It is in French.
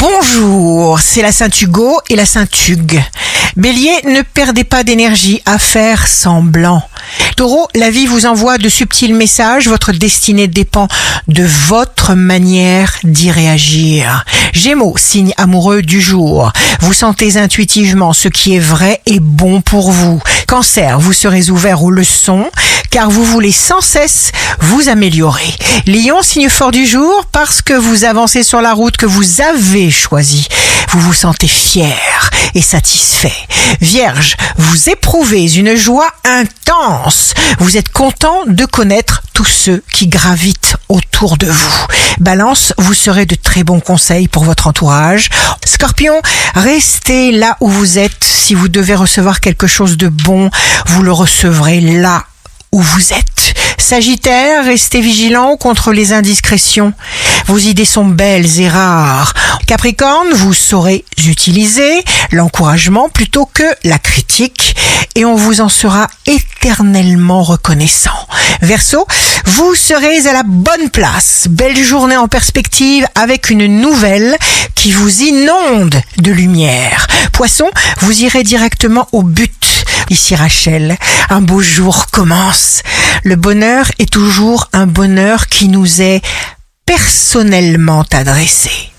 Bonjour, c'est la Saint Hugo et la Saint Hugues. Bélier, ne perdez pas d'énergie à faire semblant. Taureau, la vie vous envoie de subtils messages, votre destinée dépend de votre manière d'y réagir. Gémeaux, signe amoureux du jour. Vous sentez intuitivement ce qui est vrai et bon pour vous. Cancer, vous serez ouvert aux leçons car vous voulez sans cesse vous améliorer. Lion, signe fort du jour parce que vous avancez sur la route que vous avez choisie. Vous vous sentez fier et satisfait. Vierge, vous éprouvez une joie intense. Vous êtes content de connaître tous ceux qui gravitent autour de vous. Balance, vous serez de très bons conseils pour votre entourage. Scorpion, restez là où vous êtes. Si vous devez recevoir quelque chose de bon, vous le recevrez là vous êtes. Sagittaire, restez vigilant contre les indiscrétions. Vos idées sont belles et rares. Capricorne, vous saurez utiliser l'encouragement plutôt que la critique et on vous en sera éternellement reconnaissant. Verseau, vous serez à la bonne place. Belle journée en perspective avec une nouvelle qui vous inonde de lumière. Poisson, vous irez directement au but Ici Rachel, un beau jour commence. Le bonheur est toujours un bonheur qui nous est personnellement adressé.